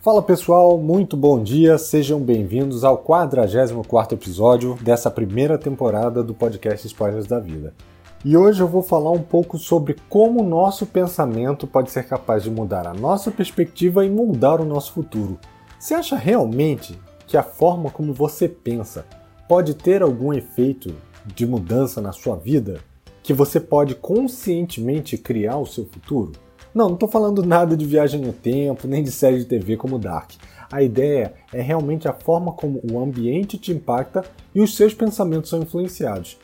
Fala pessoal, muito bom dia, sejam bem-vindos ao 44 episódio dessa primeira temporada do podcast Spoilers da Vida. E hoje eu vou falar um pouco sobre como o nosso pensamento pode ser capaz de mudar a nossa perspectiva e moldar o nosso futuro. Você acha realmente que a forma como você pensa pode ter algum efeito de mudança na sua vida? Que você pode conscientemente criar o seu futuro? Não, não estou falando nada de viagem no tempo, nem de série de TV como Dark. A ideia é realmente a forma como o ambiente te impacta e os seus pensamentos são influenciados.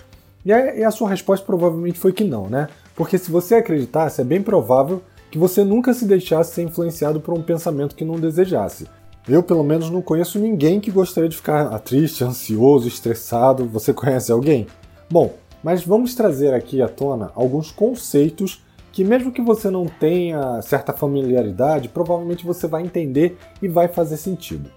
E a, e a sua resposta provavelmente foi que não, né? Porque se você acreditasse, é bem provável que você nunca se deixasse ser influenciado por um pensamento que não desejasse. Eu, pelo menos, não conheço ninguém que gostaria de ficar triste, ansioso, estressado. Você conhece alguém? Bom, mas vamos trazer aqui à tona alguns conceitos que mesmo que você não tenha certa familiaridade, provavelmente você vai entender e vai fazer sentido.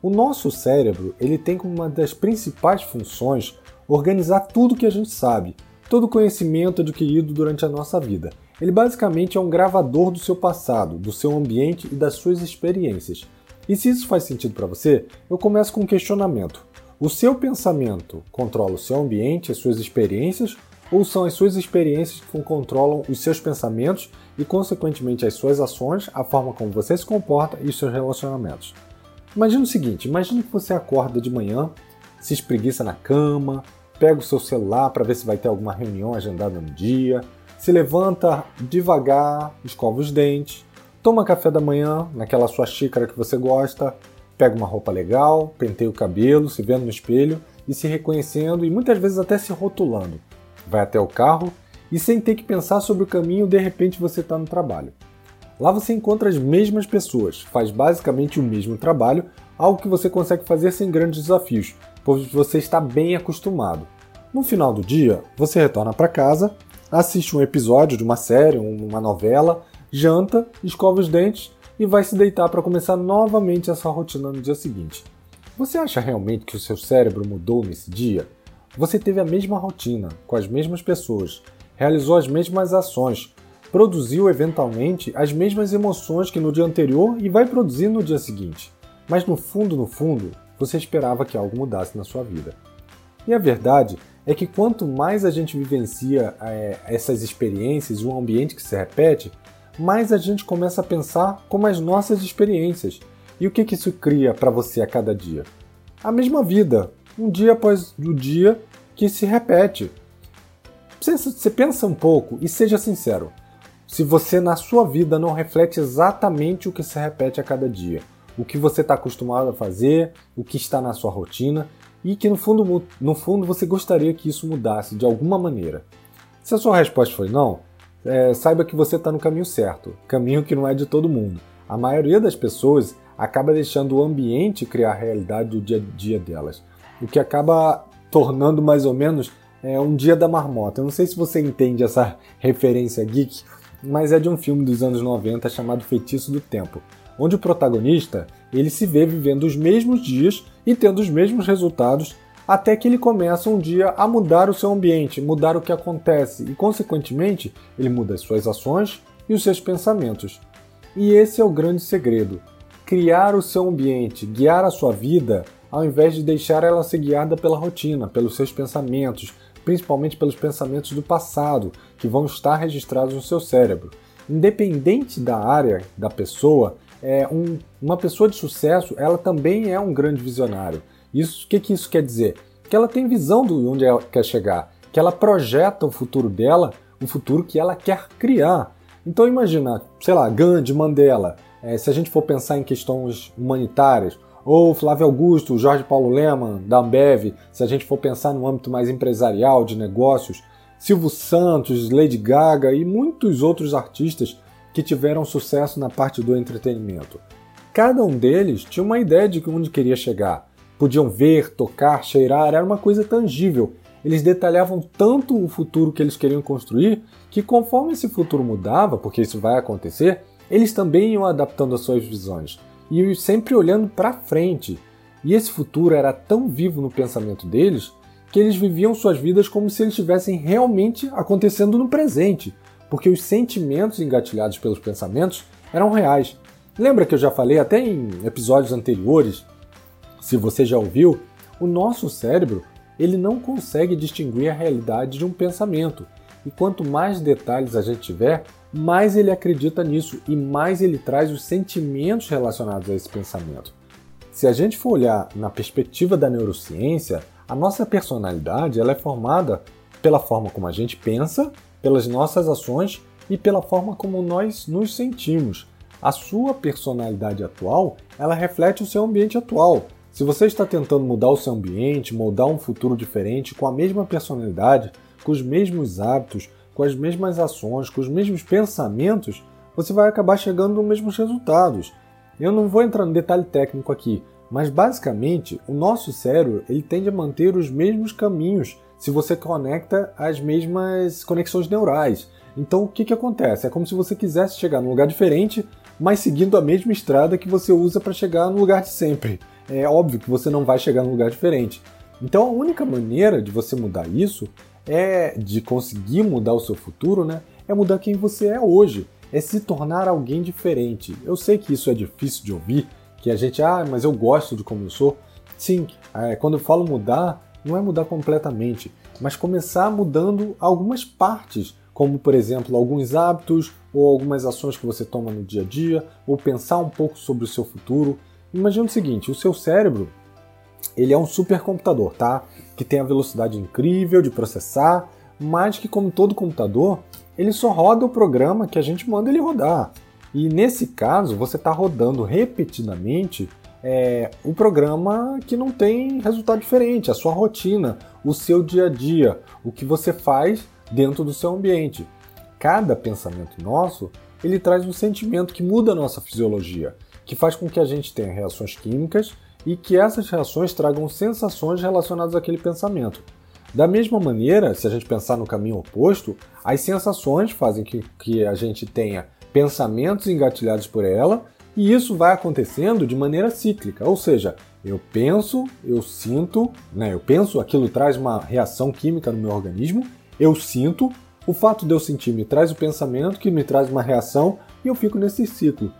O nosso cérebro, ele tem como uma das principais funções organizar tudo que a gente sabe, todo o conhecimento adquirido durante a nossa vida. Ele basicamente é um gravador do seu passado, do seu ambiente e das suas experiências. E se isso faz sentido para você, eu começo com um questionamento. O seu pensamento controla o seu ambiente, as suas experiências, ou são as suas experiências que controlam os seus pensamentos e, consequentemente, as suas ações, a forma como você se comporta e os seus relacionamentos. Imagina o seguinte: imagine que você acorda de manhã, se espreguiça na cama, pega o seu celular para ver se vai ter alguma reunião agendada no dia, se levanta devagar, escova os dentes, toma café da manhã naquela sua xícara que você gosta, pega uma roupa legal, penteia o cabelo, se vendo no espelho e se reconhecendo e muitas vezes até se rotulando vai até o carro e sem ter que pensar sobre o caminho, de repente você está no trabalho. Lá você encontra as mesmas pessoas, faz basicamente o mesmo trabalho, algo que você consegue fazer sem grandes desafios, pois você está bem acostumado. No final do dia, você retorna para casa, assiste um episódio de uma série, uma novela, janta, escova os dentes e vai se deitar para começar novamente essa rotina no dia seguinte. Você acha realmente que o seu cérebro mudou nesse dia? Você teve a mesma rotina, com as mesmas pessoas, realizou as mesmas ações, produziu eventualmente as mesmas emoções que no dia anterior e vai produzir no dia seguinte. Mas no fundo, no fundo, você esperava que algo mudasse na sua vida. E a verdade é que quanto mais a gente vivencia é, essas experiências e um ambiente que se repete, mais a gente começa a pensar como as nossas experiências. E o que, que isso cria para você a cada dia? A mesma vida, um dia após o dia que se repete. Você, você pensa um pouco e seja sincero. Se você na sua vida não reflete exatamente o que se repete a cada dia, o que você está acostumado a fazer, o que está na sua rotina e que no fundo, no fundo você gostaria que isso mudasse de alguma maneira. Se a sua resposta foi não, é, saiba que você está no caminho certo, caminho que não é de todo mundo. A maioria das pessoas acaba deixando o ambiente criar a realidade do dia a dia delas o que acaba tornando mais ou menos é, um dia da marmota. Eu não sei se você entende essa referência geek, mas é de um filme dos anos 90 chamado Feitiço do Tempo, onde o protagonista ele se vê vivendo os mesmos dias e tendo os mesmos resultados até que ele começa um dia a mudar o seu ambiente, mudar o que acontece e, consequentemente, ele muda as suas ações e os seus pensamentos. E esse é o grande segredo: criar o seu ambiente, guiar a sua vida ao invés de deixar ela ser guiada pela rotina, pelos seus pensamentos, principalmente pelos pensamentos do passado, que vão estar registrados no seu cérebro. Independente da área da pessoa, é um, uma pessoa de sucesso, ela também é um grande visionário. Isso, o que, que isso quer dizer? Que ela tem visão de onde ela quer chegar, que ela projeta o futuro dela, o futuro que ela quer criar. Então imagina, sei lá, Gandhi, Mandela, é, se a gente for pensar em questões humanitárias, ou Flávio Augusto, Jorge Paulo Leman, da Ambev, se a gente for pensar no âmbito mais empresarial, de negócios, Silvio Santos, Lady Gaga e muitos outros artistas que tiveram sucesso na parte do entretenimento. Cada um deles tinha uma ideia de onde queria chegar. Podiam ver, tocar, cheirar, era uma coisa tangível. Eles detalhavam tanto o futuro que eles queriam construir que, conforme esse futuro mudava, porque isso vai acontecer, eles também iam adaptando as suas visões e sempre olhando para frente. E esse futuro era tão vivo no pensamento deles que eles viviam suas vidas como se eles estivessem realmente acontecendo no presente, porque os sentimentos engatilhados pelos pensamentos eram reais. Lembra que eu já falei até em episódios anteriores, se você já ouviu, o nosso cérebro ele não consegue distinguir a realidade de um pensamento. E quanto mais detalhes a gente tiver, mais ele acredita nisso e mais ele traz os sentimentos relacionados a esse pensamento. Se a gente for olhar na perspectiva da neurociência, a nossa personalidade ela é formada pela forma como a gente pensa, pelas nossas ações e pela forma como nós nos sentimos. A sua personalidade atual, ela reflete o seu ambiente atual. Se você está tentando mudar o seu ambiente, moldar um futuro diferente com a mesma personalidade, com os mesmos hábitos, com as mesmas ações, com os mesmos pensamentos, você vai acabar chegando nos mesmos resultados. Eu não vou entrar no detalhe técnico aqui, mas basicamente o nosso cérebro ele tende a manter os mesmos caminhos se você conecta as mesmas conexões neurais. Então o que, que acontece? É como se você quisesse chegar num lugar diferente, mas seguindo a mesma estrada que você usa para chegar no lugar de sempre. É óbvio que você não vai chegar num lugar diferente. Então a única maneira de você mudar isso é de conseguir mudar o seu futuro, né? É mudar quem você é hoje, é se tornar alguém diferente. Eu sei que isso é difícil de ouvir, que a gente, ah, mas eu gosto de como eu sou. Sim, é, quando eu falo mudar, não é mudar completamente, mas começar mudando algumas partes, como por exemplo alguns hábitos ou algumas ações que você toma no dia a dia, ou pensar um pouco sobre o seu futuro. Imagina o seguinte: o seu cérebro ele é um supercomputador, tá? Que tem a velocidade incrível de processar, mas que como todo computador, ele só roda o programa que a gente manda ele rodar. E nesse caso, você está rodando repetidamente é, o programa que não tem resultado diferente, a sua rotina, o seu dia a dia, o que você faz dentro do seu ambiente. Cada pensamento nosso, ele traz um sentimento que muda a nossa fisiologia, que faz com que a gente tenha reações químicas e que essas reações tragam sensações relacionadas àquele pensamento. Da mesma maneira, se a gente pensar no caminho oposto, as sensações fazem que, que a gente tenha pensamentos engatilhados por ela, e isso vai acontecendo de maneira cíclica, ou seja, eu penso, eu sinto, né, eu penso, aquilo traz uma reação química no meu organismo, eu sinto, o fato de eu sentir me traz o pensamento que me traz uma reação e eu fico nesse ciclo.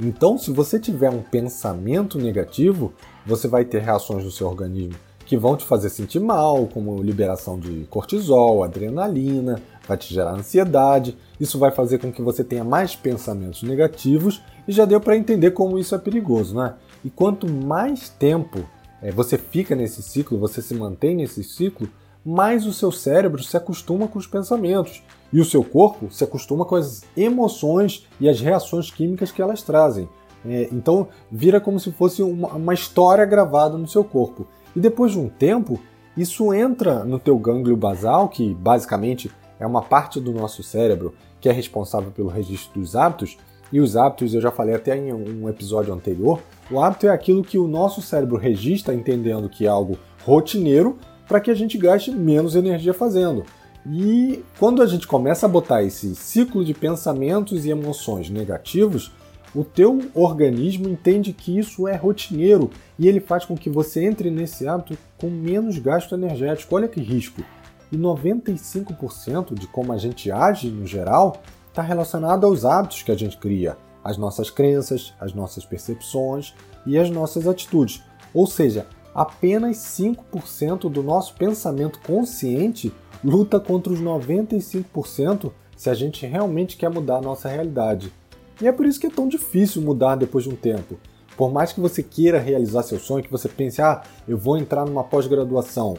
Então, se você tiver um pensamento negativo, você vai ter reações no seu organismo que vão te fazer sentir mal, como liberação de cortisol, adrenalina, vai te gerar ansiedade. Isso vai fazer com que você tenha mais pensamentos negativos e já deu para entender como isso é perigoso, né? E quanto mais tempo é, você fica nesse ciclo, você se mantém nesse ciclo, mais o seu cérebro se acostuma com os pensamentos e o seu corpo se acostuma com as emoções e as reações químicas que elas trazem. É, então vira como se fosse uma, uma história gravada no seu corpo. E depois de um tempo, isso entra no teu gânglio basal, que basicamente é uma parte do nosso cérebro que é responsável pelo registro dos hábitos. E os hábitos, eu já falei até em um episódio anterior, o hábito é aquilo que o nosso cérebro registra entendendo que é algo rotineiro para que a gente gaste menos energia fazendo. E quando a gente começa a botar esse ciclo de pensamentos e emoções negativos, o teu organismo entende que isso é rotineiro e ele faz com que você entre nesse hábito com menos gasto energético. Olha que risco! E 95% de como a gente age no geral está relacionado aos hábitos que a gente cria, as nossas crenças, as nossas percepções e as nossas atitudes. Ou seja, apenas 5% do nosso pensamento consciente luta contra os 95% se a gente realmente quer mudar a nossa realidade. E é por isso que é tão difícil mudar depois de um tempo. Por mais que você queira realizar seu sonho, que você pense, ah, eu vou entrar numa pós-graduação,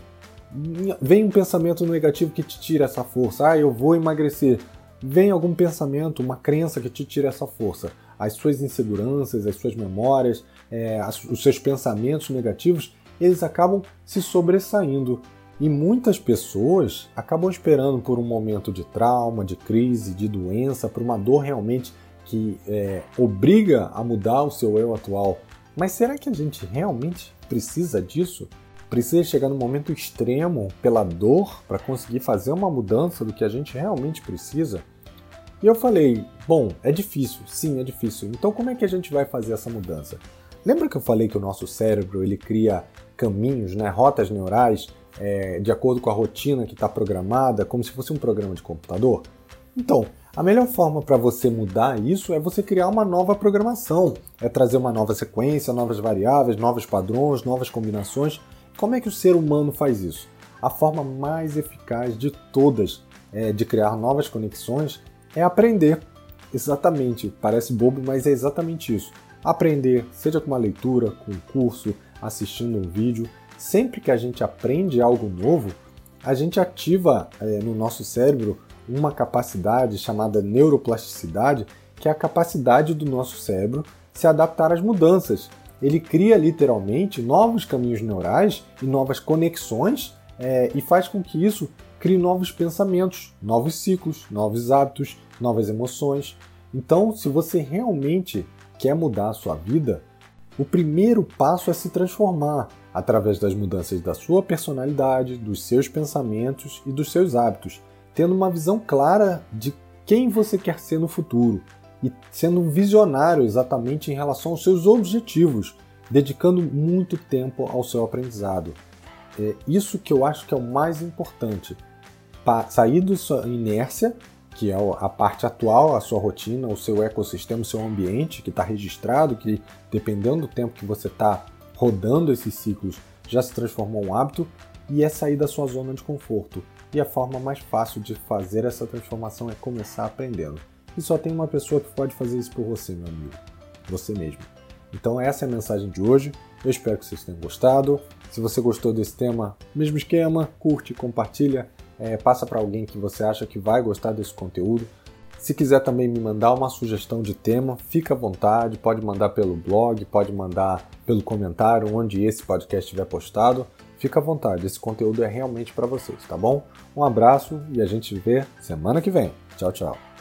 vem um pensamento negativo que te tira essa força, ah, eu vou emagrecer. Vem algum pensamento, uma crença que te tira essa força. As suas inseguranças, as suas memórias, é, os seus pensamentos negativos, eles acabam se sobressaindo. E muitas pessoas acabam esperando por um momento de trauma, de crise, de doença, por uma dor realmente que é, obriga a mudar o seu eu atual. Mas será que a gente realmente precisa disso? Precisa chegar no momento extremo pela dor para conseguir fazer uma mudança do que a gente realmente precisa? E eu falei, bom, é difícil, sim, é difícil. Então como é que a gente vai fazer essa mudança? Lembra que eu falei que o nosso cérebro ele cria caminhos, né, rotas neurais, é, de acordo com a rotina que está programada, como se fosse um programa de computador? Então, A melhor forma para você mudar isso é você criar uma nova programação, é trazer uma nova sequência, novas variáveis, novos padrões, novas combinações. Como é que o ser humano faz isso? A forma mais eficaz de todas é, de criar novas conexões é aprender. Exatamente, parece bobo, mas é exatamente isso. Aprender, seja com uma leitura, com um curso, assistindo um vídeo. Sempre que a gente aprende algo novo, a gente ativa é, no nosso cérebro uma capacidade chamada neuroplasticidade, que é a capacidade do nosso cérebro se adaptar às mudanças. Ele cria literalmente novos caminhos neurais e novas conexões é, e faz com que isso crie novos pensamentos, novos ciclos, novos hábitos, novas emoções. Então, se você realmente quer mudar a sua vida, o primeiro passo é se transformar através das mudanças da sua personalidade, dos seus pensamentos e dos seus hábitos tendo uma visão clara de quem você quer ser no futuro e sendo um visionário exatamente em relação aos seus objetivos, dedicando muito tempo ao seu aprendizado. É isso que eu acho que é o mais importante. sair da sua inércia, que é a parte atual, a sua rotina, o seu ecossistema, o seu ambiente que está registrado, que dependendo do tempo que você está rodando esses ciclos, já se transformou em um hábito, e é sair da sua zona de conforto. E a forma mais fácil de fazer essa transformação é começar aprendendo. E só tem uma pessoa que pode fazer isso por você, meu amigo. Você mesmo. Então essa é a mensagem de hoje. Eu espero que vocês tenham gostado. Se você gostou desse tema, mesmo esquema, curte, compartilha, é, passa para alguém que você acha que vai gostar desse conteúdo. Se quiser também me mandar uma sugestão de tema, fica à vontade, pode mandar pelo blog, pode mandar pelo comentário onde esse podcast estiver postado. Fica à vontade, esse conteúdo é realmente para vocês, tá bom? Um abraço e a gente se vê semana que vem. Tchau, tchau.